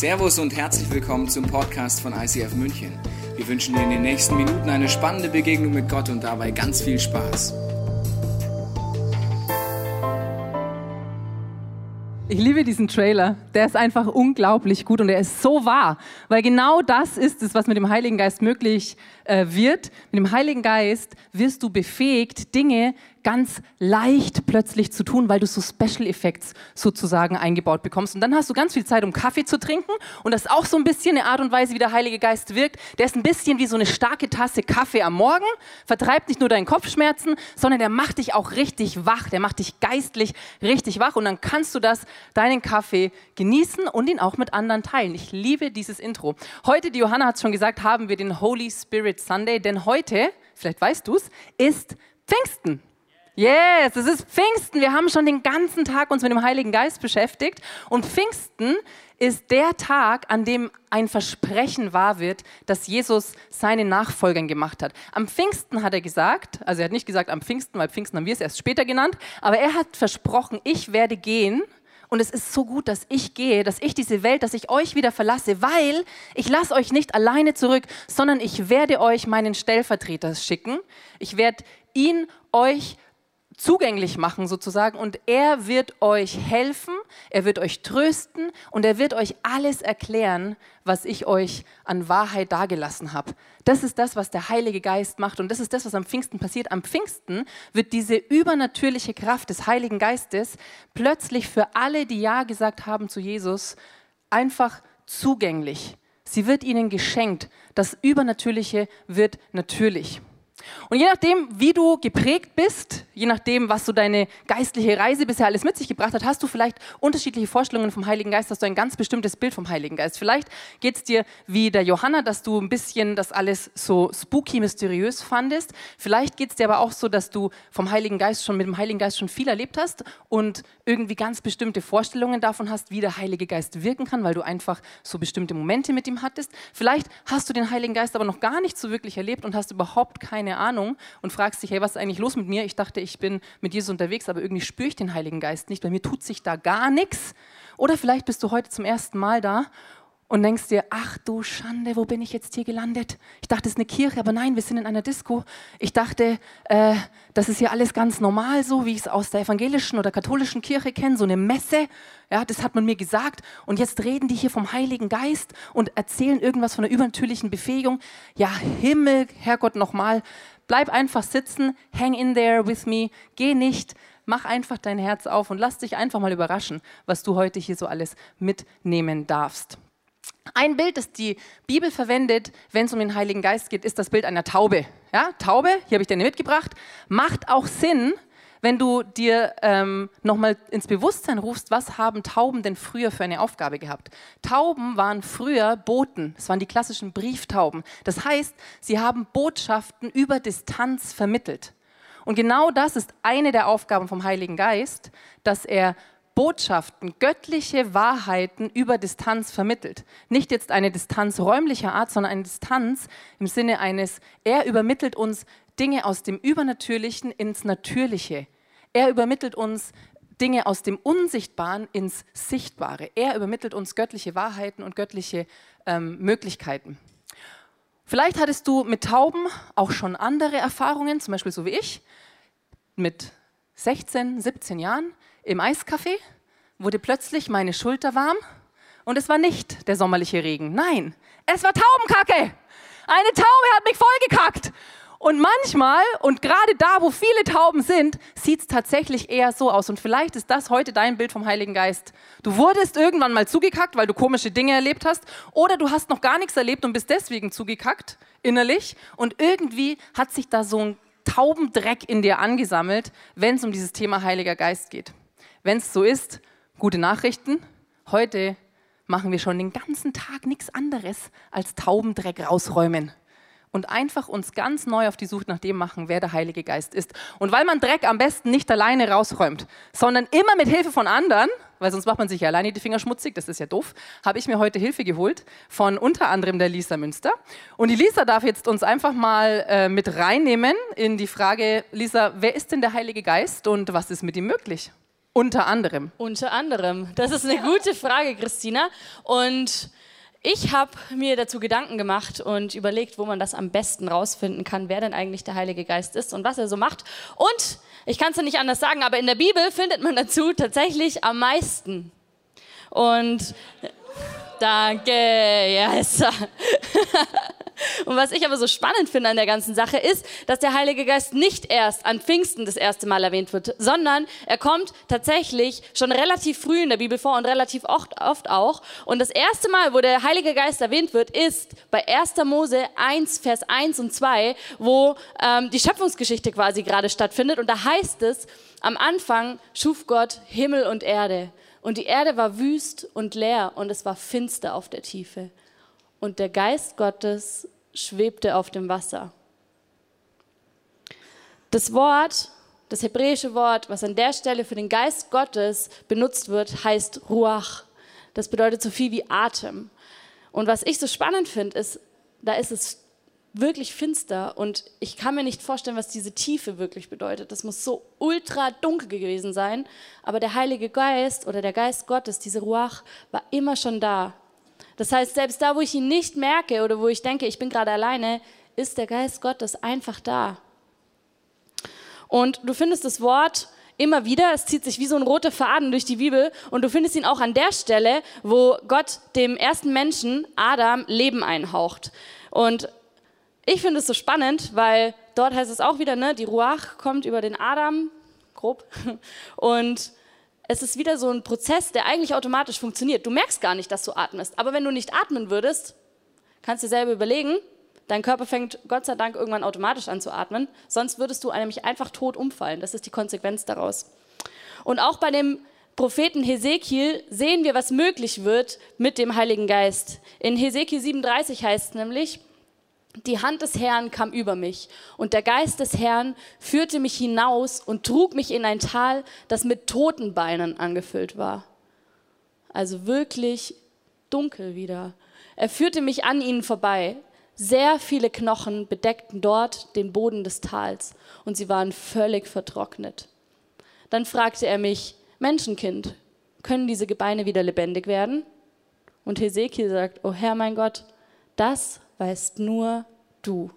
Servus und herzlich willkommen zum Podcast von ICF München. Wir wünschen dir in den nächsten Minuten eine spannende Begegnung mit Gott und dabei ganz viel Spaß. Ich liebe diesen Trailer. Der ist einfach unglaublich gut und er ist so wahr, weil genau das ist es, was mit dem Heiligen Geist möglich äh, wird. Mit dem Heiligen Geist wirst du befähigt, Dinge ganz leicht plötzlich zu tun, weil du so Special Effects sozusagen eingebaut bekommst. Und dann hast du ganz viel Zeit, um Kaffee zu trinken. Und das ist auch so ein bisschen eine Art und Weise, wie der Heilige Geist wirkt. Der ist ein bisschen wie so eine starke Tasse Kaffee am Morgen, vertreibt nicht nur deinen Kopfschmerzen, sondern der macht dich auch richtig wach. Der macht dich geistlich richtig wach. Und dann kannst du das, deinen Kaffee genießen und ihn auch mit anderen teilen. Ich liebe dieses Intro. Heute, die Johanna hat es schon gesagt, haben wir den Holy Spirit Sunday, denn heute, vielleicht weißt du es, ist Pfingsten. Yes, es ist Pfingsten. Wir haben schon den ganzen Tag uns mit dem Heiligen Geist beschäftigt. Und Pfingsten ist der Tag, an dem ein Versprechen wahr wird, das Jesus seinen Nachfolgern gemacht hat. Am Pfingsten hat er gesagt, also er hat nicht gesagt am Pfingsten, weil Pfingsten haben wir es erst später genannt, aber er hat versprochen, ich werde gehen und es ist so gut, dass ich gehe, dass ich diese Welt, dass ich euch wieder verlasse, weil ich lasse euch nicht alleine zurück, sondern ich werde euch meinen Stellvertreter schicken. Ich werde ihn euch zugänglich machen sozusagen und er wird euch helfen, er wird euch trösten und er wird euch alles erklären, was ich euch an Wahrheit dargelassen habe. Das ist das, was der Heilige Geist macht und das ist das, was am Pfingsten passiert. Am Pfingsten wird diese übernatürliche Kraft des Heiligen Geistes plötzlich für alle, die Ja gesagt haben zu Jesus, einfach zugänglich. Sie wird ihnen geschenkt. Das Übernatürliche wird natürlich. Und je nachdem, wie du geprägt bist, je nachdem, was so deine geistliche Reise bisher alles mit sich gebracht hat, hast du vielleicht unterschiedliche Vorstellungen vom Heiligen Geist, hast du ein ganz bestimmtes Bild vom Heiligen Geist. Vielleicht geht es dir wie der Johanna, dass du ein bisschen das alles so spooky, mysteriös fandest. Vielleicht geht es dir aber auch so, dass du vom Heiligen Geist schon mit dem Heiligen Geist schon viel erlebt hast und irgendwie ganz bestimmte Vorstellungen davon hast, wie der Heilige Geist wirken kann, weil du einfach so bestimmte Momente mit ihm hattest. Vielleicht hast du den Heiligen Geist aber noch gar nicht so wirklich erlebt und hast überhaupt keine Ahnung und fragst dich, hey, was ist eigentlich los mit mir? Ich dachte, ich bin mit Jesus unterwegs, aber irgendwie spüre ich den Heiligen Geist nicht, bei mir tut sich da gar nichts. Oder vielleicht bist du heute zum ersten Mal da und denkst dir, ach du Schande, wo bin ich jetzt hier gelandet? Ich dachte, es ist eine Kirche, aber nein, wir sind in einer Disco. Ich dachte, äh, das ist hier alles ganz normal, so wie ich es aus der evangelischen oder katholischen Kirche kenne, so eine Messe. Ja, das hat man mir gesagt. Und jetzt reden die hier vom Heiligen Geist und erzählen irgendwas von einer übernatürlichen Befähigung. Ja, Himmel, Herrgott, nochmal. Bleib einfach sitzen, hang in there with me, geh nicht, mach einfach dein Herz auf und lass dich einfach mal überraschen, was du heute hier so alles mitnehmen darfst. Ein Bild, das die Bibel verwendet, wenn es um den Heiligen Geist geht, ist das Bild einer Taube. Ja, Taube, hier habe ich dir mitgebracht, macht auch Sinn, wenn du dir ähm, nochmal ins Bewusstsein rufst, was haben Tauben denn früher für eine Aufgabe gehabt? Tauben waren früher Boten, das waren die klassischen Brieftauben. Das heißt, sie haben Botschaften über Distanz vermittelt. Und genau das ist eine der Aufgaben vom Heiligen Geist, dass er Botschaften, göttliche Wahrheiten über Distanz vermittelt. Nicht jetzt eine Distanz räumlicher Art, sondern eine Distanz im Sinne eines, er übermittelt uns Dinge aus dem Übernatürlichen ins Natürliche. Er übermittelt uns Dinge aus dem Unsichtbaren ins Sichtbare. Er übermittelt uns göttliche Wahrheiten und göttliche ähm, Möglichkeiten. Vielleicht hattest du mit Tauben auch schon andere Erfahrungen, zum Beispiel so wie ich, mit 16, 17 Jahren im Eiscafé wurde plötzlich meine Schulter warm und es war nicht der sommerliche Regen. Nein, es war Taubenkacke. Eine Taube hat mich vollgekackt. Und manchmal, und gerade da, wo viele Tauben sind, sieht es tatsächlich eher so aus. Und vielleicht ist das heute dein Bild vom Heiligen Geist. Du wurdest irgendwann mal zugekackt, weil du komische Dinge erlebt hast. Oder du hast noch gar nichts erlebt und bist deswegen zugekackt, innerlich. Und irgendwie hat sich da so ein Taubendreck in dir angesammelt, wenn es um dieses Thema Heiliger Geist geht. Wenn es so ist, gute Nachrichten. Heute machen wir schon den ganzen Tag nichts anderes als Taubendreck rausräumen und einfach uns ganz neu auf die Suche nach dem machen, wer der Heilige Geist ist. Und weil man Dreck am besten nicht alleine rausräumt, sondern immer mit Hilfe von anderen, weil sonst macht man sich ja alleine die Finger schmutzig, das ist ja doof, habe ich mir heute Hilfe geholt von unter anderem der Lisa Münster. Und die Lisa darf jetzt uns einfach mal äh, mit reinnehmen in die Frage, Lisa, wer ist denn der Heilige Geist und was ist mit ihm möglich? Unter anderem. Unter anderem. Das ist eine gute Frage, Christina. Und ich habe mir dazu Gedanken gemacht und überlegt, wo man das am besten rausfinden kann, wer denn eigentlich der Heilige Geist ist und was er so macht. Und ich kann es ja nicht anders sagen, aber in der Bibel findet man dazu tatsächlich am meisten. Und danke, yes. Und was ich aber so spannend finde an der ganzen Sache ist, dass der Heilige Geist nicht erst an Pfingsten das erste Mal erwähnt wird, sondern er kommt tatsächlich schon relativ früh in der Bibel vor und relativ oft, oft auch. Und das erste Mal, wo der Heilige Geist erwähnt wird, ist bei 1. Mose 1, Vers 1 und 2, wo ähm, die Schöpfungsgeschichte quasi gerade stattfindet. Und da heißt es, am Anfang schuf Gott Himmel und Erde. Und die Erde war wüst und leer und es war finster auf der Tiefe und der Geist Gottes schwebte auf dem Wasser. Das Wort, das hebräische Wort, was an der Stelle für den Geist Gottes benutzt wird, heißt Ruach. Das bedeutet so viel wie Atem. Und was ich so spannend finde, ist, da ist es wirklich finster und ich kann mir nicht vorstellen, was diese Tiefe wirklich bedeutet. Das muss so ultra dunkel gewesen sein, aber der Heilige Geist oder der Geist Gottes, diese Ruach, war immer schon da. Das heißt, selbst da, wo ich ihn nicht merke oder wo ich denke, ich bin gerade alleine, ist der Geist Gottes einfach da. Und du findest das Wort immer wieder, es zieht sich wie so ein roter Faden durch die Bibel und du findest ihn auch an der Stelle, wo Gott dem ersten Menschen, Adam, Leben einhaucht. Und ich finde es so spannend, weil dort heißt es auch wieder, ne, die Ruach kommt über den Adam, grob, und es ist wieder so ein Prozess, der eigentlich automatisch funktioniert. Du merkst gar nicht, dass du atmest. Aber wenn du nicht atmen würdest, kannst du dir selber überlegen, dein Körper fängt Gott sei Dank irgendwann automatisch an zu atmen. Sonst würdest du nämlich einfach tot umfallen. Das ist die Konsequenz daraus. Und auch bei dem Propheten Hesekiel sehen wir, was möglich wird mit dem Heiligen Geist. In Hesekiel 37 heißt es nämlich, die Hand des Herrn kam über mich und der Geist des Herrn führte mich hinaus und trug mich in ein Tal, das mit toten Beinen angefüllt war. Also wirklich dunkel wieder. Er führte mich an ihnen vorbei. Sehr viele Knochen bedeckten dort den Boden des Tals und sie waren völlig vertrocknet. Dann fragte er mich, Menschenkind, können diese Gebeine wieder lebendig werden? Und Hesekiel sagt, oh Herr mein Gott, das weißt nur du.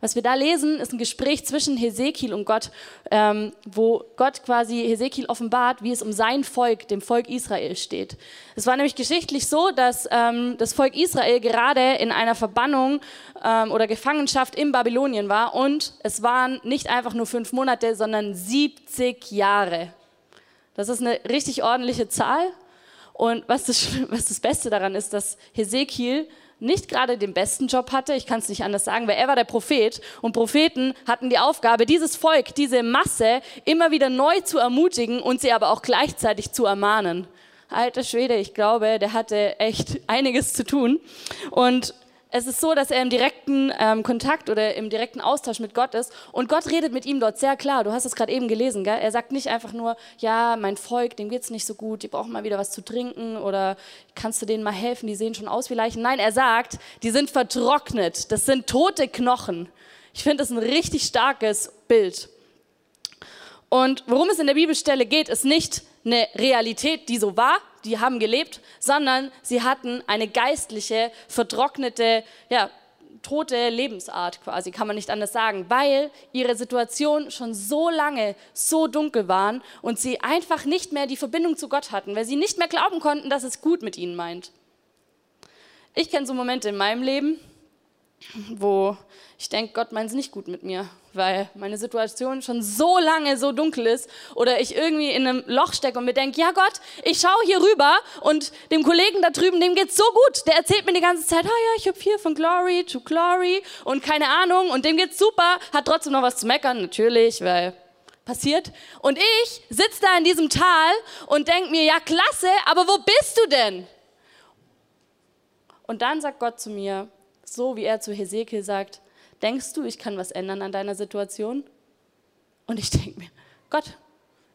Was wir da lesen, ist ein Gespräch zwischen Hesekiel und Gott, ähm, wo Gott quasi Hesekiel offenbart, wie es um sein Volk, dem Volk Israel steht. Es war nämlich geschichtlich so, dass ähm, das Volk Israel gerade in einer Verbannung ähm, oder Gefangenschaft in Babylonien war und es waren nicht einfach nur fünf Monate, sondern 70 Jahre. Das ist eine richtig ordentliche Zahl und was das, was das Beste daran ist, dass Hesekiel nicht gerade den besten Job hatte, ich kann es nicht anders sagen, weil er war der Prophet und Propheten hatten die Aufgabe, dieses Volk, diese Masse immer wieder neu zu ermutigen und sie aber auch gleichzeitig zu ermahnen. Alter Schwede, ich glaube, der hatte echt einiges zu tun. Und es ist so, dass er im direkten ähm, Kontakt oder im direkten Austausch mit Gott ist und Gott redet mit ihm dort sehr klar. Du hast es gerade eben gelesen, gell? Er sagt nicht einfach nur, ja, mein Volk, dem geht es nicht so gut, die brauchen mal wieder was zu trinken oder kannst du denen mal helfen, die sehen schon aus wie Leichen. Nein, er sagt, die sind vertrocknet, das sind tote Knochen. Ich finde das ein richtig starkes Bild. Und worum es in der Bibelstelle geht, ist nicht eine Realität, die so war, die haben gelebt, sondern sie hatten eine geistliche, vertrocknete, ja, tote Lebensart quasi, kann man nicht anders sagen, weil ihre Situation schon so lange so dunkel waren und sie einfach nicht mehr die Verbindung zu Gott hatten, weil sie nicht mehr glauben konnten, dass es gut mit ihnen meint. Ich kenne so Momente in meinem Leben, wo ich denke, Gott meint es nicht gut mit mir, weil meine Situation schon so lange so dunkel ist oder ich irgendwie in einem Loch stecke und mir denke, ja Gott, ich schaue hier rüber und dem Kollegen da drüben, dem geht's so gut. Der erzählt mir die ganze Zeit, ah ja, ich habe hier von Glory to Glory und keine Ahnung und dem geht's super, hat trotzdem noch was zu meckern, natürlich, weil passiert. Und ich sitze da in diesem Tal und denke mir, ja klasse, aber wo bist du denn? Und dann sagt Gott zu mir, so wie er zu Hesekiel sagt, denkst du, ich kann was ändern an deiner Situation? Und ich denke mir, Gott,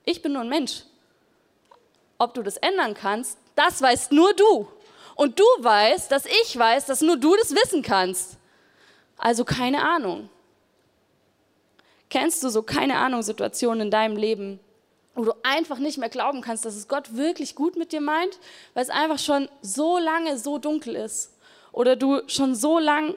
ich bin nur ein Mensch. Ob du das ändern kannst, das weißt nur du. Und du weißt, dass ich weiß, dass nur du das wissen kannst. Also keine Ahnung. Kennst du so keine Ahnung Situationen in deinem Leben, wo du einfach nicht mehr glauben kannst, dass es Gott wirklich gut mit dir meint, weil es einfach schon so lange so dunkel ist. Oder du schon so lange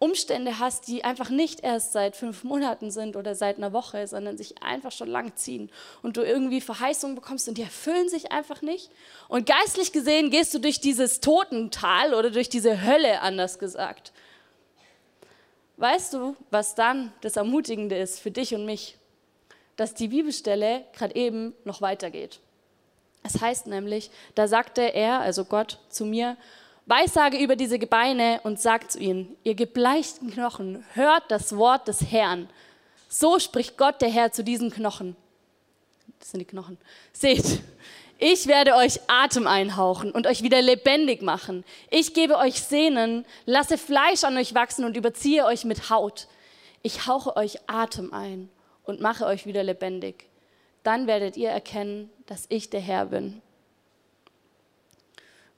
Umstände hast, die einfach nicht erst seit fünf Monaten sind oder seit einer Woche, sondern sich einfach schon lang ziehen und du irgendwie Verheißungen bekommst und die erfüllen sich einfach nicht. Und geistlich gesehen gehst du durch dieses Totental oder durch diese Hölle, anders gesagt. Weißt du, was dann das Ermutigende ist für dich und mich? Dass die Bibelstelle gerade eben noch weitergeht. Es heißt nämlich, da sagte er, also Gott, zu mir, Weissage über diese Gebeine und sagt zu ihnen, ihr gebleichten Knochen, hört das Wort des Herrn. So spricht Gott der Herr zu diesen Knochen. Das sind die Knochen. Seht, ich werde euch Atem einhauchen und euch wieder lebendig machen. Ich gebe euch Sehnen, lasse Fleisch an euch wachsen und überziehe euch mit Haut. Ich hauche euch Atem ein und mache euch wieder lebendig. Dann werdet ihr erkennen, dass ich der Herr bin.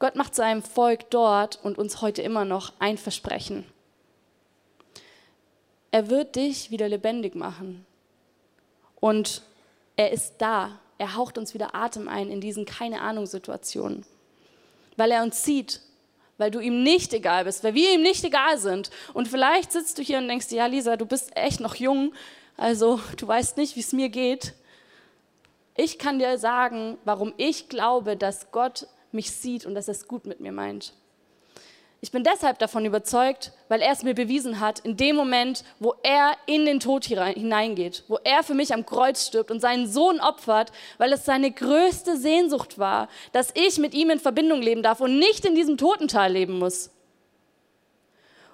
Gott macht seinem Volk dort und uns heute immer noch ein Versprechen. Er wird dich wieder lebendig machen. Und er ist da. Er haucht uns wieder Atem ein in diesen keine Ahnung Situationen. Weil er uns sieht, weil du ihm nicht egal bist, weil wir ihm nicht egal sind. Und vielleicht sitzt du hier und denkst, ja Lisa, du bist echt noch jung, also du weißt nicht, wie es mir geht. Ich kann dir sagen, warum ich glaube, dass Gott mich sieht und dass er es gut mit mir meint. Ich bin deshalb davon überzeugt, weil er es mir bewiesen hat, in dem Moment, wo er in den Tod hineingeht, wo er für mich am Kreuz stirbt und seinen Sohn opfert, weil es seine größte Sehnsucht war, dass ich mit ihm in Verbindung leben darf und nicht in diesem Totental leben muss.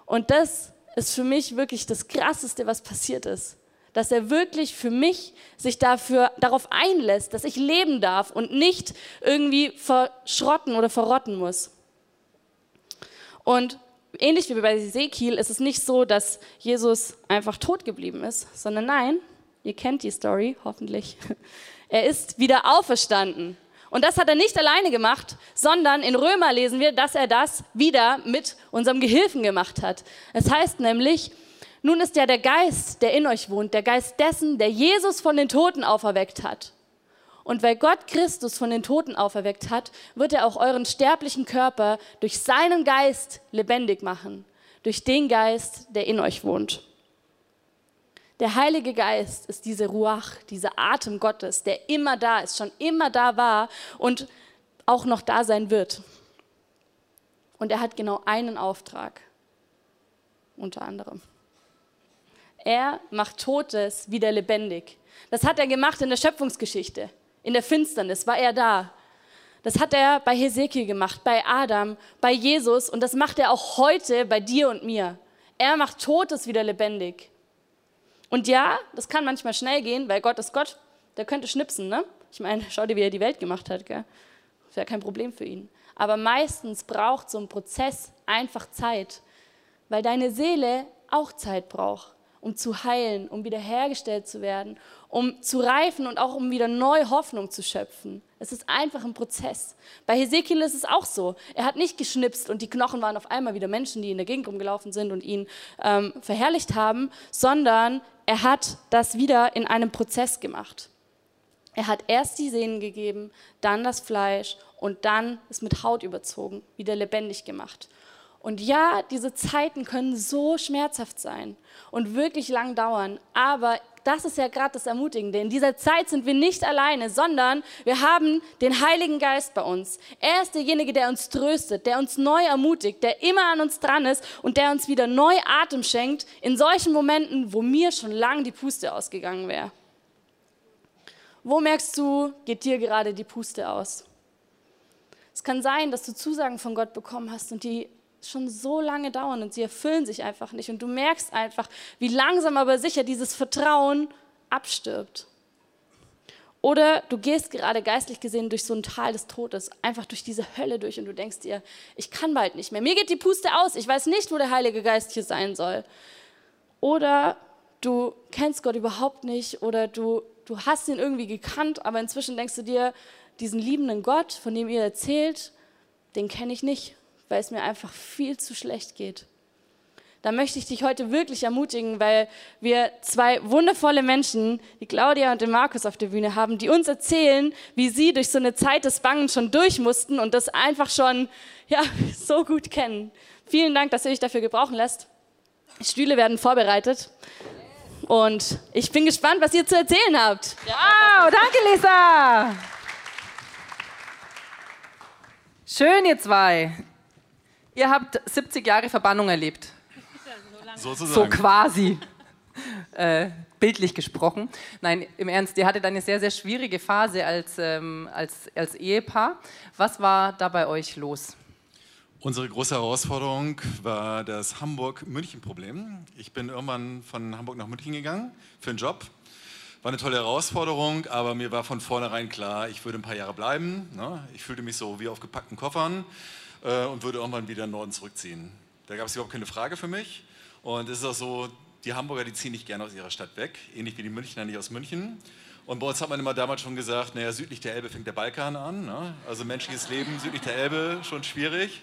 Und das ist für mich wirklich das Krasseste, was passiert ist dass er wirklich für mich sich dafür, darauf einlässt, dass ich leben darf und nicht irgendwie verschrotten oder verrotten muss. Und ähnlich wie bei Ezekiel ist es nicht so, dass Jesus einfach tot geblieben ist, sondern nein, ihr kennt die Story hoffentlich, er ist wieder auferstanden. Und das hat er nicht alleine gemacht, sondern in Römer lesen wir, dass er das wieder mit unserem Gehilfen gemacht hat. Es heißt nämlich, nun ist ja der Geist, der in euch wohnt, der Geist dessen, der Jesus von den Toten auferweckt hat. Und weil Gott Christus von den Toten auferweckt hat, wird er auch euren sterblichen Körper durch seinen Geist lebendig machen, durch den Geist, der in euch wohnt. Der Heilige Geist ist diese Ruach, dieser Atem Gottes, der immer da ist, schon immer da war und auch noch da sein wird. Und er hat genau einen Auftrag, unter anderem. Er macht Totes wieder lebendig. Das hat er gemacht in der Schöpfungsgeschichte. In der Finsternis war er da. Das hat er bei Hesekiel gemacht, bei Adam, bei Jesus und das macht er auch heute bei dir und mir. Er macht Totes wieder lebendig. Und ja, das kann manchmal schnell gehen, weil Gott ist Gott, der könnte schnipsen, ne? Ich meine, schau dir, wie er die Welt gemacht hat, gell? Das wäre kein Problem für ihn. Aber meistens braucht so ein Prozess einfach Zeit, weil deine Seele auch Zeit braucht um zu heilen, um wiederhergestellt zu werden, um zu reifen und auch um wieder neue Hoffnung zu schöpfen. Es ist einfach ein Prozess. Bei Hesekiel ist es auch so. Er hat nicht geschnipst und die Knochen waren auf einmal wieder Menschen, die in der Gegend rumgelaufen sind und ihn ähm, verherrlicht haben, sondern er hat das wieder in einem Prozess gemacht. Er hat erst die Sehnen gegeben, dann das Fleisch und dann es mit Haut überzogen, wieder lebendig gemacht. Und ja, diese Zeiten können so schmerzhaft sein und wirklich lang dauern, aber das ist ja gerade das Ermutigende. In dieser Zeit sind wir nicht alleine, sondern wir haben den Heiligen Geist bei uns. Er ist derjenige, der uns tröstet, der uns neu ermutigt, der immer an uns dran ist und der uns wieder neu Atem schenkt in solchen Momenten, wo mir schon lang die Puste ausgegangen wäre. Wo merkst du, geht dir gerade die Puste aus? Es kann sein, dass du Zusagen von Gott bekommen hast und die schon so lange dauern und sie erfüllen sich einfach nicht. Und du merkst einfach, wie langsam aber sicher dieses Vertrauen abstirbt. Oder du gehst gerade geistlich gesehen durch so ein Tal des Todes, einfach durch diese Hölle durch und du denkst dir, ich kann bald nicht mehr. Mir geht die Puste aus. Ich weiß nicht, wo der Heilige Geist hier sein soll. Oder du kennst Gott überhaupt nicht oder du, du hast ihn irgendwie gekannt, aber inzwischen denkst du dir, diesen liebenden Gott, von dem ihr erzählt, den kenne ich nicht weil es mir einfach viel zu schlecht geht. da möchte ich dich heute wirklich ermutigen, weil wir zwei wundervolle Menschen, die Claudia und den Markus auf der Bühne haben, die uns erzählen, wie sie durch so eine Zeit des Bangen schon durch mussten und das einfach schon ja, so gut kennen. Vielen Dank, dass ihr euch dafür gebrauchen lässt. Stühle werden vorbereitet. Und ich bin gespannt, was ihr zu erzählen habt. Wow, danke Lisa. Schön, ihr zwei. Ihr habt 70 Jahre Verbannung erlebt. Sozusagen. So quasi. Äh, bildlich gesprochen. Nein, im Ernst, ihr hattet eine sehr, sehr schwierige Phase als, ähm, als, als Ehepaar. Was war da bei euch los? Unsere große Herausforderung war das Hamburg-München-Problem. Ich bin irgendwann von Hamburg nach München gegangen für einen Job. War eine tolle Herausforderung, aber mir war von vornherein klar, ich würde ein paar Jahre bleiben. Ne? Ich fühlte mich so wie auf gepackten Koffern äh, und würde irgendwann wieder in den Norden zurückziehen. Da gab es überhaupt keine Frage für mich. Und es ist auch so, die Hamburger, die ziehen nicht gerne aus ihrer Stadt weg, ähnlich wie die Münchner nicht aus München. Und bei uns hat man immer damals schon gesagt, naja, südlich der Elbe fängt der Balkan an. Ne? Also menschliches Leben südlich der Elbe, schon schwierig.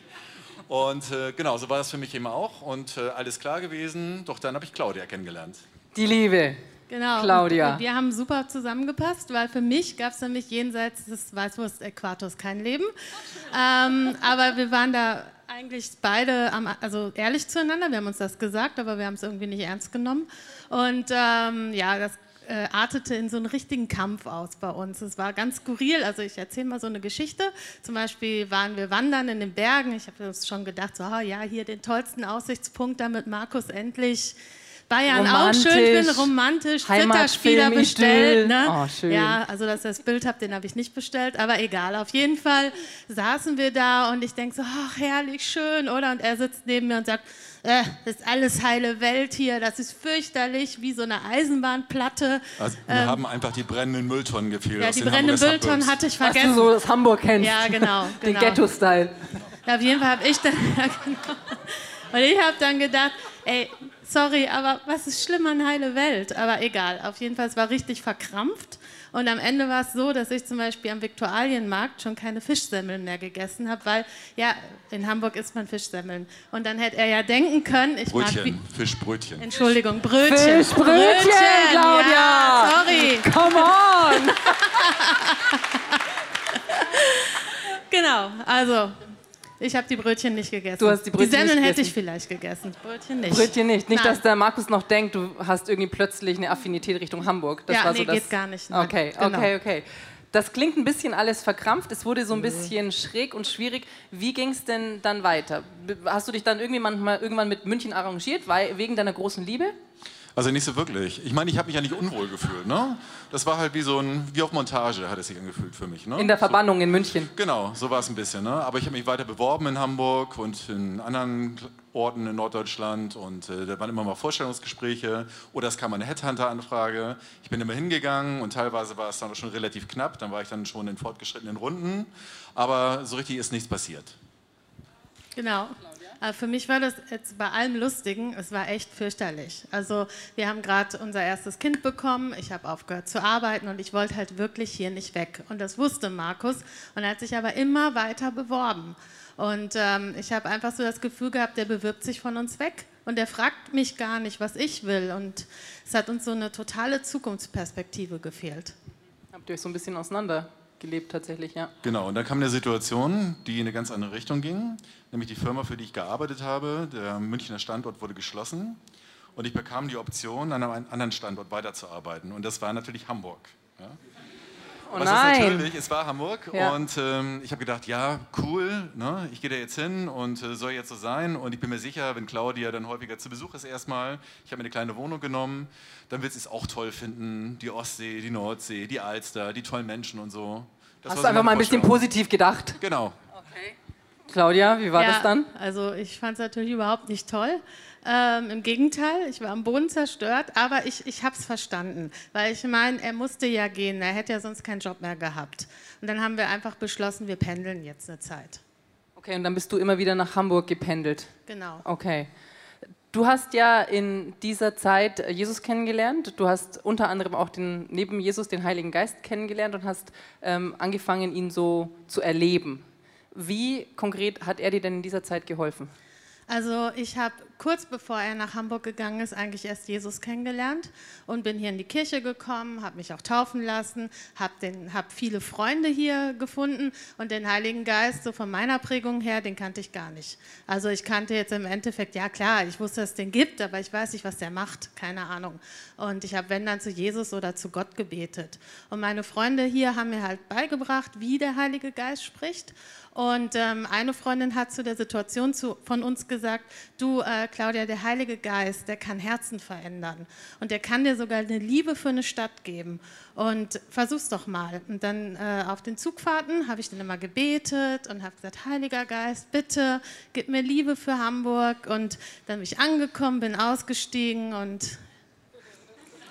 Und äh, genau, so war das für mich immer auch. Und äh, alles klar gewesen. Doch dann habe ich Claudia kennengelernt. Die Liebe. Genau. Claudia. Und wir haben super zusammengepasst, weil für mich gab es nämlich jenseits des Weißwurst-Äquators kein Leben. ähm, aber wir waren da eigentlich beide am, also ehrlich zueinander. Wir haben uns das gesagt, aber wir haben es irgendwie nicht ernst genommen. Und ähm, ja, das äh, artete in so einen richtigen Kampf aus bei uns. Es war ganz skurril. Also ich erzähle mal so eine Geschichte. Zum Beispiel waren wir wandern in den Bergen. Ich habe uns schon gedacht, so, oh, ja, hier den tollsten Aussichtspunkt, damit Markus endlich Bayern Romantisch, auch schön finden, romantisch, Zitterspieler bestellt. Ne? Oh, schön. Ja, also dass ihr das Bild habt, den habe ich nicht bestellt, aber egal. Auf jeden Fall saßen wir da und ich denke so, ach herrlich schön, oder? Und er sitzt neben mir und sagt, äh, das ist alles heile Welt hier, das ist fürchterlich, wie so eine Eisenbahnplatte. Also, wir haben einfach die brennenden Mülltonnen gefehlt. Ja, die den brennenden Mülltonnen hatte ich Was du vergessen. so aus Hamburg kennst. Ja, genau. Den genau. Ghetto-Style. Auf jeden Fall habe ich dann, ja, genau. Und ich habe dann gedacht, ey, sorry, aber was ist schlimm an heile Welt? Aber egal, auf jeden Fall, es war richtig verkrampft. Und am Ende war es so, dass ich zum Beispiel am Viktualienmarkt schon keine Fischsemmeln mehr gegessen habe, weil, ja, in Hamburg isst man Fischsemmeln. Und dann hätte er ja denken können, ich mag... Brötchen, wie- Fischbrötchen. Entschuldigung, Brötchen. Fischbrötchen, Claudia. Ja, sorry. Come on! Genau, also ich habe die Brötchen nicht gegessen. Du hast die Brötchen Die Semmeln hätte ich vielleicht gegessen, Brötchen nicht. Brötchen nicht. Nicht, Nein. dass der Markus noch denkt, du hast irgendwie plötzlich eine Affinität Richtung Hamburg. Das Ja, war so nee, das... geht gar nicht, nein. Okay, Genau. okay, okay. Das klingt ein bisschen alles verkrampft. Es wurde so Mhm. ein bisschen schräg und schwierig. Wie ging es denn dann weiter? Hast du dich dann irgendwie manchmal irgendwann mit München arrangiert, weil, wegen deiner großen Liebe? Also nicht so wirklich. Ich meine, ich habe mich ja nicht unwohl gefühlt. Ne? Das war halt wie so ein, wie auf Montage hat es sich angefühlt für mich. Ne? In der Verbannung in München. Genau, so war es ein bisschen. Ne? Aber ich habe mich weiter beworben in Hamburg und in anderen Orten in Norddeutschland und äh, da waren immer mal Vorstellungsgespräche oder es kam eine Headhunter-Anfrage. Ich bin immer hingegangen und teilweise war es dann auch schon relativ knapp. Dann war ich dann schon in fortgeschrittenen Runden, aber so richtig ist nichts passiert. Genau. Äh, Für mich war das jetzt bei allem Lustigen, es war echt fürchterlich. Also wir haben gerade unser erstes Kind bekommen, ich habe aufgehört zu arbeiten und ich wollte halt wirklich hier nicht weg. Und das wusste Markus und er hat sich aber immer weiter beworben. Und ähm, ich habe einfach so das Gefühl gehabt, der bewirbt sich von uns weg und der fragt mich gar nicht, was ich will. Und es hat uns so eine totale Zukunftsperspektive gefehlt. Habt ihr euch so ein bisschen auseinandergelebt tatsächlich, ja. Genau, und dann kam eine Situation, die in eine ganz andere Richtung ging. Nämlich die Firma, für die ich gearbeitet habe, der Münchner Standort wurde geschlossen. Und ich bekam die Option, an einem anderen Standort weiterzuarbeiten. Und das war natürlich Hamburg. Ja? Oh Was ist nein! natürlich, es war Hamburg Ja. und ähm, ich habe gedacht, ja, cool, ne? ich gehe da jetzt hin und äh, soll jetzt so sein und ich bin mir sicher, wenn Claudia dann häufiger zu Besuch ist erstmal, ich habe mir eine kleine Wohnung genommen, dann wird sie es auch toll finden, die Ostsee, die Nordsee, die Alster, die tollen Menschen und so. Das Hast du so einfach mal ein bisschen positiv gedacht. Genau. Claudia, wie war ja, das dann? Also ich fand es natürlich überhaupt nicht toll. Ähm, Im Gegenteil, ich war am Boden zerstört, aber ich, ich habe es verstanden. Weil ich meine, er musste ja gehen, er hätte ja sonst keinen Job mehr gehabt. Und dann haben wir einfach beschlossen, wir pendeln jetzt eine Zeit. Okay, und dann bist du immer wieder nach Hamburg gependelt. Genau. Okay. Du hast ja in dieser Zeit Jesus kennengelernt. Du hast unter anderem auch den, neben Jesus den Heiligen Geist kennengelernt und hast ähm, angefangen, ihn so zu erleben. Wie konkret hat er dir denn in dieser Zeit geholfen? Also ich habe kurz bevor er nach Hamburg gegangen ist, eigentlich erst Jesus kennengelernt und bin hier in die Kirche gekommen, habe mich auch taufen lassen, habe hab viele Freunde hier gefunden und den Heiligen Geist, so von meiner Prägung her, den kannte ich gar nicht. Also ich kannte jetzt im Endeffekt, ja klar, ich wusste, dass es den gibt, aber ich weiß nicht, was der macht, keine Ahnung. Und ich habe, wenn dann, zu Jesus oder zu Gott gebetet. Und meine Freunde hier haben mir halt beigebracht, wie der Heilige Geist spricht. Und ähm, eine Freundin hat zu der Situation zu, von uns gesagt, du äh, Claudia, der Heilige Geist, der kann Herzen verändern und der kann dir sogar eine Liebe für eine Stadt geben. Und versuch's doch mal. Und dann äh, auf den Zugfahrten habe ich dann immer gebetet und habe gesagt, Heiliger Geist, bitte gib mir Liebe für Hamburg. Und dann bin ich angekommen, bin ausgestiegen und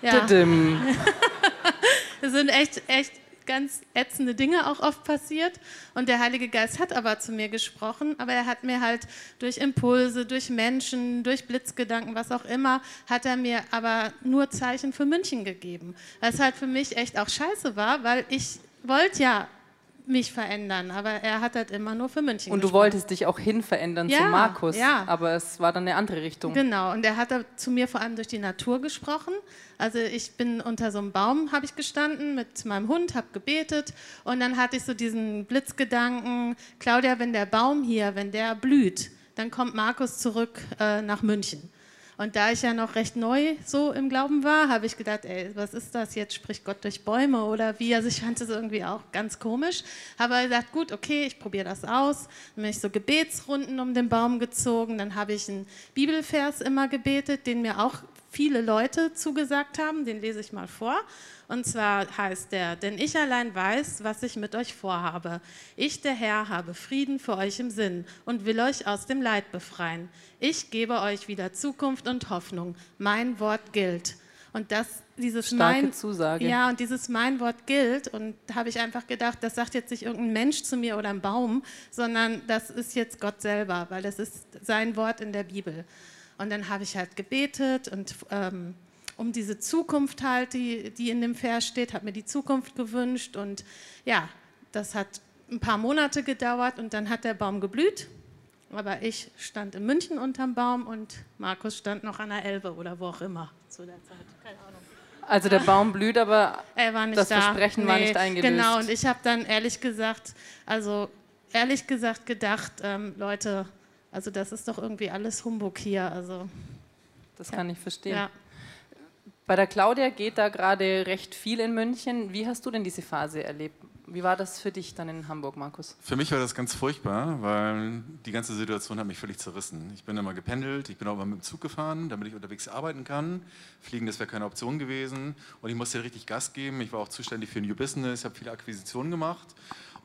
ja. das sind echt, echt ganz ätzende Dinge auch oft passiert. Und der Heilige Geist hat aber zu mir gesprochen, aber er hat mir halt durch Impulse, durch Menschen, durch Blitzgedanken, was auch immer, hat er mir aber nur Zeichen für München gegeben. Was halt für mich echt auch scheiße war, weil ich wollte ja mich verändern, aber er hat halt immer nur für München Und du gesprochen. wolltest dich auch hin verändern ja, zu Markus, ja. aber es war dann eine andere Richtung. Genau, und er hat zu mir vor allem durch die Natur gesprochen. Also ich bin unter so einem Baum, habe ich gestanden mit meinem Hund, habe gebetet und dann hatte ich so diesen Blitzgedanken, Claudia, wenn der Baum hier, wenn der blüht, dann kommt Markus zurück äh, nach München. Und da ich ja noch recht neu so im Glauben war, habe ich gedacht, ey, was ist das jetzt? Spricht Gott durch Bäume oder wie? Also ich fand das irgendwie auch ganz komisch. Habe gesagt, gut, okay, ich probiere das aus. Dann bin ich so Gebetsrunden um den Baum gezogen. Dann habe ich einen Bibelvers immer gebetet, den mir auch viele Leute zugesagt haben. Den lese ich mal vor. Und zwar heißt der, denn ich allein weiß, was ich mit euch vorhabe. Ich, der Herr, habe Frieden für euch im Sinn und will euch aus dem Leid befreien. Ich gebe euch wieder Zukunft und Hoffnung. Mein Wort gilt. Und das, dieses Starke mein, Zusage. Ja, und dieses mein Wort gilt. Und da habe ich einfach gedacht, das sagt jetzt nicht irgendein Mensch zu mir oder ein Baum, sondern das ist jetzt Gott selber, weil das ist sein Wort in der Bibel. Und dann habe ich halt gebetet und ähm, um diese Zukunft halt, die, die in dem Vers steht, habe mir die Zukunft gewünscht und ja, das hat ein paar Monate gedauert und dann hat der Baum geblüht. Aber ich stand in München unterm Baum und Markus stand noch an der Elbe oder wo auch immer zu der Zeit. Keine Ahnung. Also der Baum blüht, aber das da. Versprechen nee, war nicht eingelöst. Genau, und ich habe dann ehrlich gesagt, also ehrlich gesagt gedacht, ähm, Leute, also das ist doch irgendwie alles Humbug hier. Also, das kann ich verstehen. Ja. Bei der Claudia geht da gerade recht viel in München. Wie hast du denn diese Phase erlebt? Wie war das für dich dann in Hamburg, Markus? Für mich war das ganz furchtbar, weil die ganze Situation hat mich völlig zerrissen. Ich bin immer gependelt, ich bin auch immer mit dem Zug gefahren, damit ich unterwegs arbeiten kann. Fliegen, das wäre keine Option gewesen. Und ich musste richtig Gas geben. Ich war auch zuständig für New Business, habe viele Akquisitionen gemacht.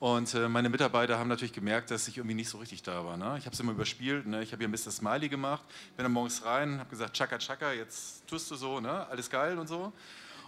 Und äh, meine Mitarbeiter haben natürlich gemerkt, dass ich irgendwie nicht so richtig da war. Ne? Ich habe es immer überspielt. Ne? Ich habe hier Mr. Smiley gemacht, bin dann morgens rein, habe gesagt, Chaka Chaka, jetzt tust du so, ne? alles geil und so.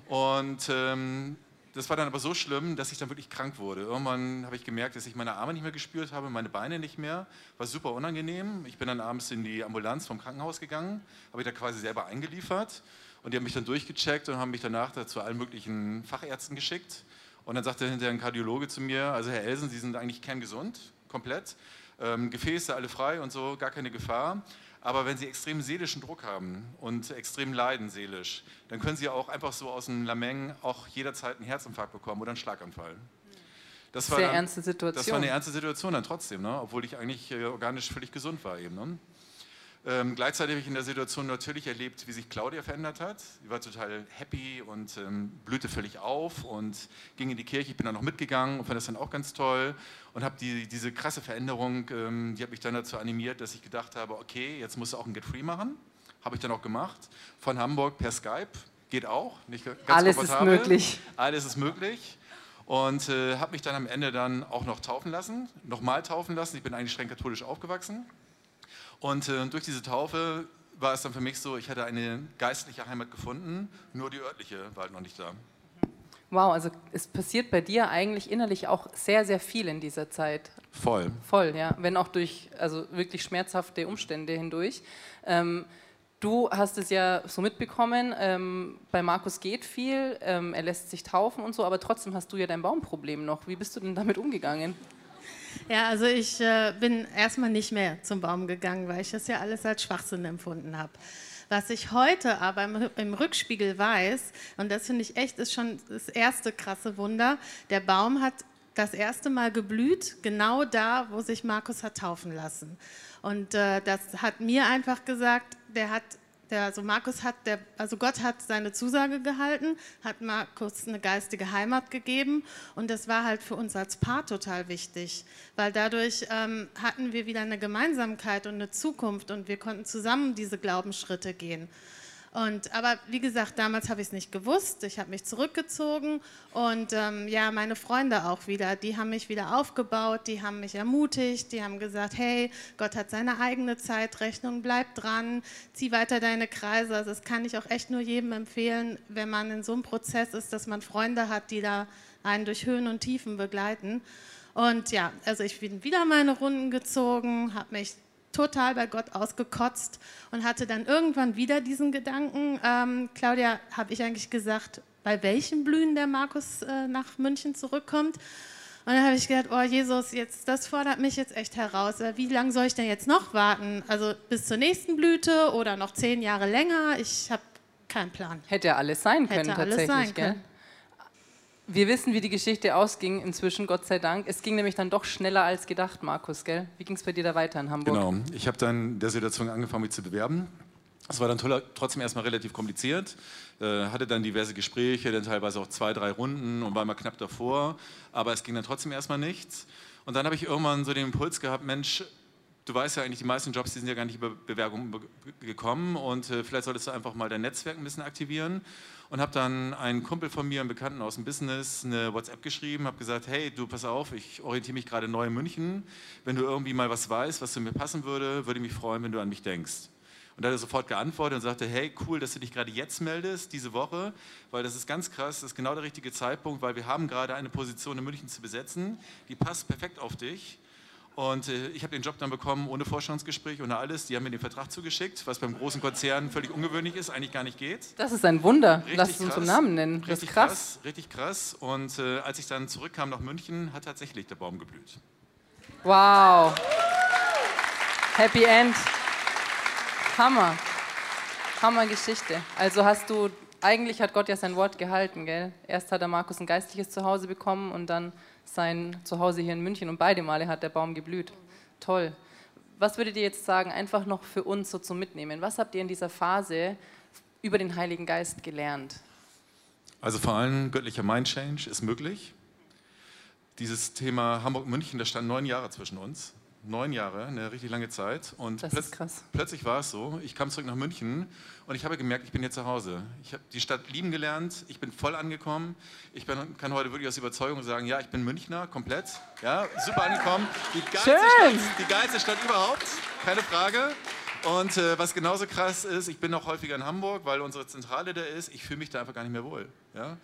Und ähm, das war dann aber so schlimm, dass ich dann wirklich krank wurde. Irgendwann habe ich gemerkt, dass ich meine Arme nicht mehr gespürt habe, meine Beine nicht mehr. War super unangenehm. Ich bin dann abends in die Ambulanz vom Krankenhaus gegangen, habe ich da quasi selber eingeliefert. Und die haben mich dann durchgecheckt und haben mich danach zu allen möglichen Fachärzten geschickt. Und dann sagte hinterher ein Kardiologe zu mir, also Herr Elsen, Sie sind eigentlich kerngesund, komplett. Ähm, Gefäße alle frei und so, gar keine Gefahr. Aber wenn Sie extremen seelischen Druck haben und extrem leiden seelisch, dann können Sie auch einfach so aus einem Lameng auch jederzeit einen Herzinfarkt bekommen oder einen Schlaganfall. Das war Sehr dann, ernste Situation. Das war eine ernste Situation dann trotzdem, ne? obwohl ich eigentlich äh, organisch völlig gesund war eben. Ne? Ähm, gleichzeitig habe ich in der Situation natürlich erlebt, wie sich Claudia verändert hat. Sie war total happy und ähm, blühte völlig auf und ging in die Kirche. Ich bin dann noch mitgegangen und fand das dann auch ganz toll und habe die, diese krasse Veränderung, ähm, die hat mich dann dazu animiert, dass ich gedacht habe, okay, jetzt musst du auch ein Get Free machen. Habe ich dann auch gemacht. Von Hamburg per Skype. Geht auch. Nicht ganz Alles ist möglich. Alles ist möglich und äh, habe mich dann am Ende dann auch noch taufen lassen, nochmal taufen lassen. Ich bin eigentlich streng katholisch aufgewachsen und äh, durch diese Taufe war es dann für mich so, ich hatte eine geistliche Heimat gefunden, nur die örtliche war halt noch nicht da. Wow, also es passiert bei dir eigentlich innerlich auch sehr, sehr viel in dieser Zeit. Voll. Voll, ja. Wenn auch durch also wirklich schmerzhafte Umstände hindurch. Ähm, du hast es ja so mitbekommen, ähm, bei Markus geht viel, ähm, er lässt sich taufen und so, aber trotzdem hast du ja dein Baumproblem noch. Wie bist du denn damit umgegangen? Ja, also ich äh, bin erstmal nicht mehr zum Baum gegangen, weil ich das ja alles als Schwachsinn empfunden habe. Was ich heute aber im, im Rückspiegel weiß, und das finde ich echt, ist schon das erste krasse Wunder, der Baum hat das erste Mal geblüht, genau da, wo sich Markus hat taufen lassen. Und äh, das hat mir einfach gesagt, der hat der, also Markus hat, der, also Gott hat seine Zusage gehalten, hat Markus eine geistige Heimat gegeben und das war halt für uns als Paar total wichtig, weil dadurch ähm, hatten wir wieder eine Gemeinsamkeit und eine Zukunft und wir konnten zusammen diese Glaubensschritte gehen. Und, aber wie gesagt, damals habe ich es nicht gewusst. Ich habe mich zurückgezogen und ähm, ja, meine Freunde auch wieder, die haben mich wieder aufgebaut, die haben mich ermutigt, die haben gesagt, hey, Gott hat seine eigene Zeitrechnung, bleib dran, zieh weiter deine Kreise. Also das kann ich auch echt nur jedem empfehlen, wenn man in so einem Prozess ist, dass man Freunde hat, die da einen durch Höhen und Tiefen begleiten. Und ja, also ich bin wieder meine Runden gezogen, habe mich total bei Gott ausgekotzt und hatte dann irgendwann wieder diesen Gedanken, ähm, Claudia, habe ich eigentlich gesagt, bei welchem Blühen der Markus äh, nach München zurückkommt? Und dann habe ich gedacht, oh Jesus, jetzt, das fordert mich jetzt echt heraus. Äh, wie lange soll ich denn jetzt noch warten? Also bis zur nächsten Blüte oder noch zehn Jahre länger? Ich habe keinen Plan. Hätte ja alles sein können Hätte alles tatsächlich. sein gell? können. Wir wissen, wie die Geschichte ausging inzwischen, Gott sei Dank. Es ging nämlich dann doch schneller als gedacht, Markus, gell? Wie ging es bei dir da weiter in Hamburg? Genau. Ich habe dann der Situation angefangen, mich zu bewerben. Es war dann trotzdem erstmal relativ kompliziert. Äh, hatte dann diverse Gespräche, dann teilweise auch zwei, drei Runden und war mal knapp davor. Aber es ging dann trotzdem erstmal nichts. Und dann habe ich irgendwann so den Impuls gehabt, Mensch, du weißt ja eigentlich, die meisten Jobs, die sind ja gar nicht über Bewerbung be- gekommen und äh, vielleicht solltest du einfach mal dein Netzwerk ein bisschen aktivieren. Und habe dann einen Kumpel von mir, einen Bekannten aus dem Business, eine WhatsApp geschrieben, habe gesagt, hey, du pass auf, ich orientiere mich gerade neu in München. Wenn du irgendwie mal was weißt, was zu mir passen würde, würde ich mich freuen, wenn du an mich denkst. Und da hat er sofort geantwortet und sagte, hey, cool, dass du dich gerade jetzt meldest, diese Woche, weil das ist ganz krass, das ist genau der richtige Zeitpunkt, weil wir haben gerade eine Position in München zu besetzen, die passt perfekt auf dich. Und äh, ich habe den Job dann bekommen ohne Vorstandsgespräch, ohne alles. Die haben mir den Vertrag zugeschickt, was beim großen Konzern völlig ungewöhnlich ist, eigentlich gar nicht geht. Das ist ein Wunder. Richtig Lass es uns krass. zum Namen nennen. Das Richtig ist krass. Richtig krass. Und äh, als ich dann zurückkam nach München, hat tatsächlich der Baum geblüht. Wow. Happy End. Hammer. Hammer Geschichte. Also hast du, eigentlich hat Gott ja sein Wort gehalten, gell? Erst hat der Markus ein geistliches Zuhause bekommen und dann sein Zuhause hier in München und beide Male hat der Baum geblüht. Toll. Was würdet ihr jetzt sagen, einfach noch für uns so zum Mitnehmen? Was habt ihr in dieser Phase über den Heiligen Geist gelernt? Also vor allem göttlicher Mind-Change ist möglich. Dieses Thema Hamburg-München, da stand neun Jahre zwischen uns. Neun Jahre, eine richtig lange Zeit. Und Das plötz- ist krass. plötzlich war es so, ich kam zurück nach München und ich habe gemerkt, ich bin jetzt zu Hause. Ich habe die Stadt lieben gelernt, ich bin voll angekommen. Ich bin, kann heute wirklich aus Überzeugung sagen, ja, ich bin Münchner, komplett. Ja, super angekommen. Die geilste, Schön. Stadt, die geilste Stadt überhaupt, keine Frage. Und äh, was genauso krass ist, ich bin auch häufiger in Hamburg, weil unsere Zentrale da ist. Ich fühle mich da einfach gar nicht mehr wohl. Ja?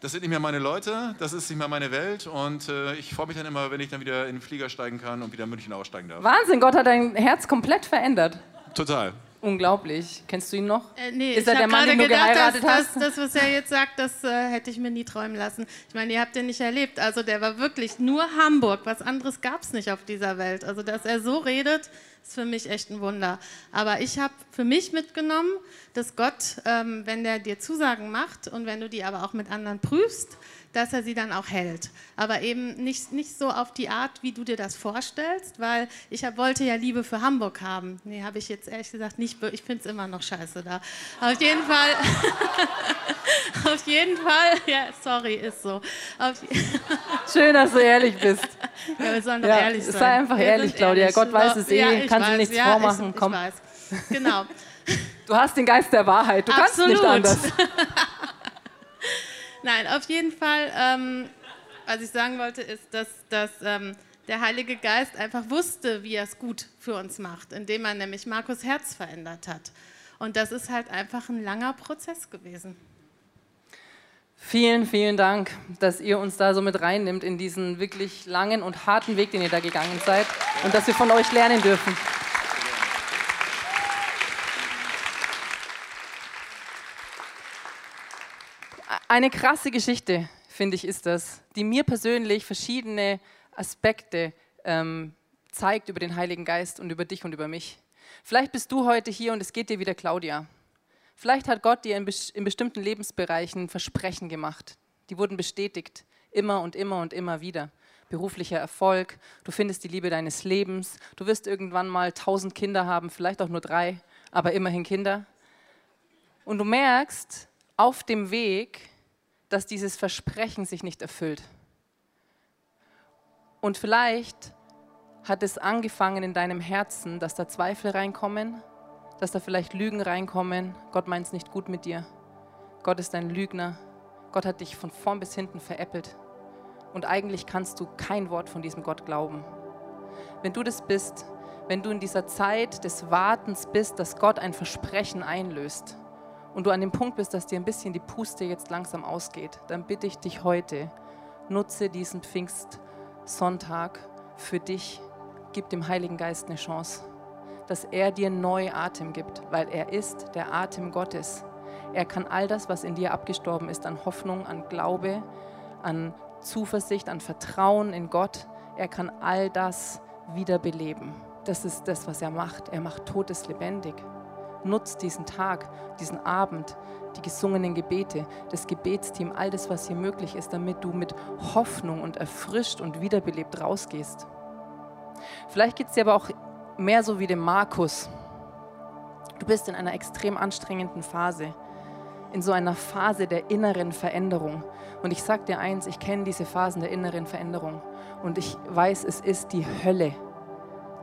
Das sind nicht mehr meine Leute, das ist nicht mehr meine Welt. Und äh, ich freue mich dann immer, wenn ich dann wieder in den Flieger steigen kann und wieder in München aussteigen darf. Wahnsinn, Gott hat dein Herz komplett verändert. Total. Unglaublich. Kennst du ihn noch? Äh, nee, Ist ich er der Mann, den du gedacht, geheiratet dass, hast? Das, das, was er jetzt sagt, das äh, hätte ich mir nie träumen lassen. Ich meine, ihr habt den nicht erlebt. Also der war wirklich nur Hamburg. Was anderes gab es nicht auf dieser Welt. Also dass er so redet, ist für mich echt ein Wunder. Aber ich habe für mich mitgenommen, dass Gott, ähm, wenn der dir Zusagen macht und wenn du die aber auch mit anderen prüfst, dass er sie dann auch hält. Aber eben nicht, nicht so auf die Art, wie du dir das vorstellst, weil ich hab, wollte ja Liebe für Hamburg haben. Nee, habe ich jetzt ehrlich gesagt nicht. Ich finde es immer noch scheiße da. Auf jeden Fall. auf jeden Fall. Ja, sorry, ist so. Auf, Schön, dass du ehrlich bist. ja, wir sollen doch Ja, ehrlich sein. sei einfach Wir ehrlich, Claudia. Gott weiß es eh. ich Kannst du nichts ja, vormachen. Ich, Komm. Ich weiß. Genau. Du hast den Geist der Wahrheit. Du kannst nicht Absolut. anders. Nein, auf jeden Fall, ähm, was ich sagen wollte, ist, dass, dass ähm, der Heilige Geist einfach wusste, wie er es gut für uns macht, indem er nämlich Markus Herz verändert hat. Und das ist halt einfach ein langer Prozess gewesen. Vielen, vielen Dank, dass ihr uns da so mit reinnimmt in diesen wirklich langen und harten Weg, den ihr da gegangen seid und dass wir von euch lernen dürfen. Eine krasse Geschichte, finde ich, ist das, die mir persönlich verschiedene Aspekte ähm, zeigt über den Heiligen Geist und über dich und über mich. Vielleicht bist du heute hier und es geht dir wie der Claudia. Vielleicht hat Gott dir in, in bestimmten Lebensbereichen Versprechen gemacht. Die wurden bestätigt, immer und immer und immer wieder. Beruflicher Erfolg, du findest die Liebe deines Lebens, du wirst irgendwann mal tausend Kinder haben, vielleicht auch nur drei, aber immerhin Kinder. Und du merkst auf dem Weg, dass dieses Versprechen sich nicht erfüllt. Und vielleicht hat es angefangen in deinem Herzen, dass da Zweifel reinkommen, dass da vielleicht Lügen reinkommen. Gott meint es nicht gut mit dir. Gott ist ein Lügner. Gott hat dich von vorn bis hinten veräppelt. Und eigentlich kannst du kein Wort von diesem Gott glauben. Wenn du das bist, wenn du in dieser Zeit des Wartens bist, dass Gott ein Versprechen einlöst und du an dem Punkt bist, dass dir ein bisschen die Puste jetzt langsam ausgeht, dann bitte ich dich heute, nutze diesen Pfingstsonntag für dich gib dem Heiligen Geist eine Chance, dass er dir neu Atem gibt, weil er ist der Atem Gottes. Er kann all das, was in dir abgestorben ist, an Hoffnung, an Glaube, an Zuversicht, an Vertrauen in Gott, er kann all das wiederbeleben. Das ist das, was er macht. Er macht Totes lebendig. Nutzt diesen Tag, diesen Abend, die gesungenen Gebete, das Gebetsteam, all das, was hier möglich ist, damit du mit Hoffnung und erfrischt und wiederbelebt rausgehst. Vielleicht geht es dir aber auch mehr so wie dem Markus. Du bist in einer extrem anstrengenden Phase, in so einer Phase der inneren Veränderung. Und ich sage dir eins, ich kenne diese Phasen der inneren Veränderung und ich weiß, es ist die Hölle.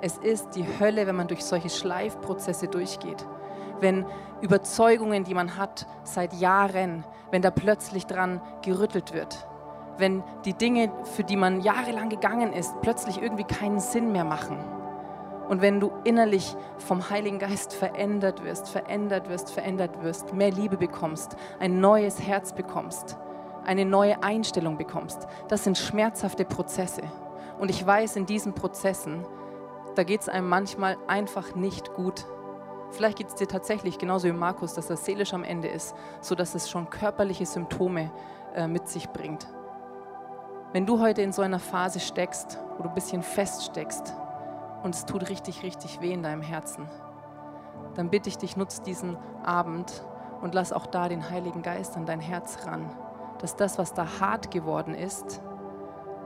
Es ist die Hölle, wenn man durch solche Schleifprozesse durchgeht. Wenn Überzeugungen, die man hat seit Jahren, wenn da plötzlich dran gerüttelt wird wenn die Dinge, für die man jahrelang gegangen ist, plötzlich irgendwie keinen Sinn mehr machen. Und wenn du innerlich vom Heiligen Geist verändert wirst, verändert wirst, verändert wirst, mehr Liebe bekommst, ein neues Herz bekommst, eine neue Einstellung bekommst, das sind schmerzhafte Prozesse. Und ich weiß, in diesen Prozessen, da geht es einem manchmal einfach nicht gut. Vielleicht geht es dir tatsächlich genauso wie Markus, dass er seelisch am Ende ist, sodass es schon körperliche Symptome äh, mit sich bringt. Wenn du heute in so einer Phase steckst, wo du ein bisschen feststeckst und es tut richtig, richtig weh in deinem Herzen, dann bitte ich dich, nutz diesen Abend und lass auch da den Heiligen Geist an dein Herz ran, dass das, was da hart geworden ist,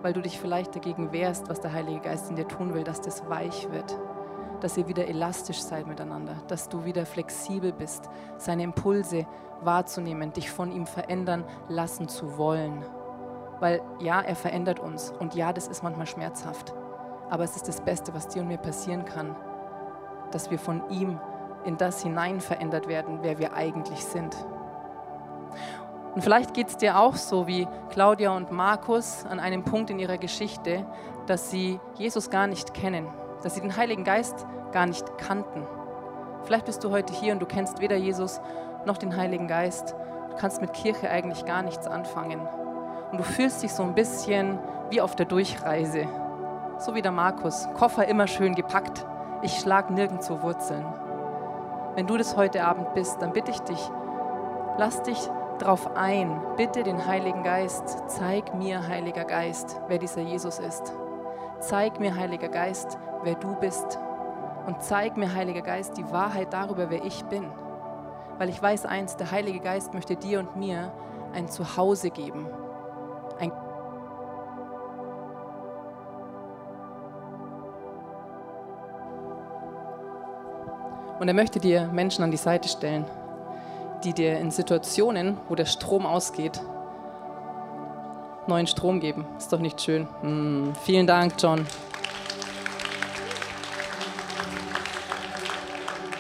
weil du dich vielleicht dagegen wehrst, was der Heilige Geist in dir tun will, dass das weich wird, dass ihr wieder elastisch seid miteinander, dass du wieder flexibel bist, seine Impulse wahrzunehmen, dich von ihm verändern lassen zu wollen. Weil ja, er verändert uns und ja, das ist manchmal schmerzhaft. Aber es ist das Beste, was dir und mir passieren kann, dass wir von ihm in das hinein verändert werden, wer wir eigentlich sind. Und vielleicht geht es dir auch so wie Claudia und Markus an einem Punkt in ihrer Geschichte, dass sie Jesus gar nicht kennen, dass sie den Heiligen Geist gar nicht kannten. Vielleicht bist du heute hier und du kennst weder Jesus noch den Heiligen Geist. Du kannst mit Kirche eigentlich gar nichts anfangen und du fühlst dich so ein bisschen wie auf der Durchreise. So wie der Markus. Koffer immer schön gepackt. Ich schlag nirgendwo Wurzeln. Wenn du das heute Abend bist, dann bitte ich dich, lass dich drauf ein. Bitte den Heiligen Geist. Zeig mir, Heiliger Geist, wer dieser Jesus ist. Zeig mir, Heiliger Geist, wer du bist. Und zeig mir, Heiliger Geist, die Wahrheit darüber, wer ich bin. Weil ich weiß eins, der Heilige Geist möchte dir und mir ein Zuhause geben. Ein Und er möchte dir Menschen an die Seite stellen, die dir in Situationen, wo der Strom ausgeht, neuen Strom geben. Ist doch nicht schön. Hm, vielen Dank, John.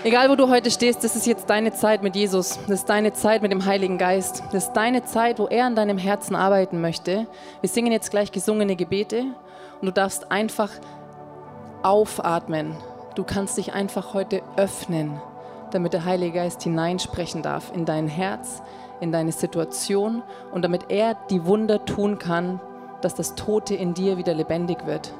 Egal, wo du heute stehst, das ist jetzt deine Zeit mit Jesus. Das ist deine Zeit mit dem Heiligen Geist. Das ist deine Zeit, wo er an deinem Herzen arbeiten möchte. Wir singen jetzt gleich gesungene Gebete und du darfst einfach aufatmen. Du kannst dich einfach heute öffnen, damit der Heilige Geist hineinsprechen darf in dein Herz, in deine Situation und damit er die Wunder tun kann, dass das Tote in dir wieder lebendig wird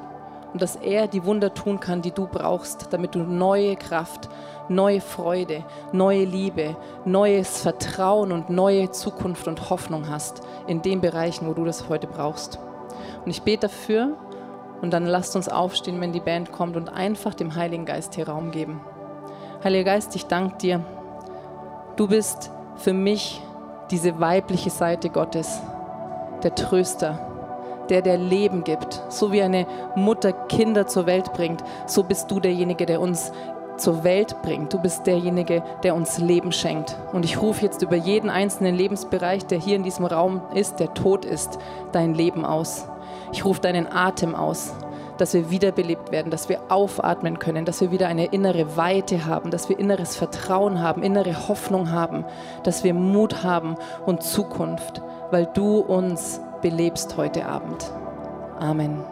und dass er die Wunder tun kann, die du brauchst, damit du neue Kraft, neue Freude, neue Liebe, neues Vertrauen und neue Zukunft und Hoffnung hast in den Bereichen, wo du das heute brauchst. Und ich bete dafür Und dann lasst uns aufstehen, wenn die Band kommt und einfach dem Heiligen Geist hier Raum geben. Heiliger Geist, ich danke dir. Du bist für mich diese weibliche Seite Gottes, der Tröster, der der Leben gibt. So wie eine Mutter Kinder zur Welt bringt, so bist du derjenige, der uns zur Welt bringt. Du bist derjenige, der uns Leben schenkt. Und ich rufe jetzt über jeden einzelnen Lebensbereich, der hier in diesem Raum ist, der tot ist, dein Leben aus. Ich rufe deinen Atem aus, dass wir wiederbelebt werden, dass wir aufatmen können, dass wir wieder eine innere Weite haben, dass wir inneres Vertrauen haben, innere Hoffnung haben, dass wir Mut haben und Zukunft, weil du uns belebst heute Abend. Amen.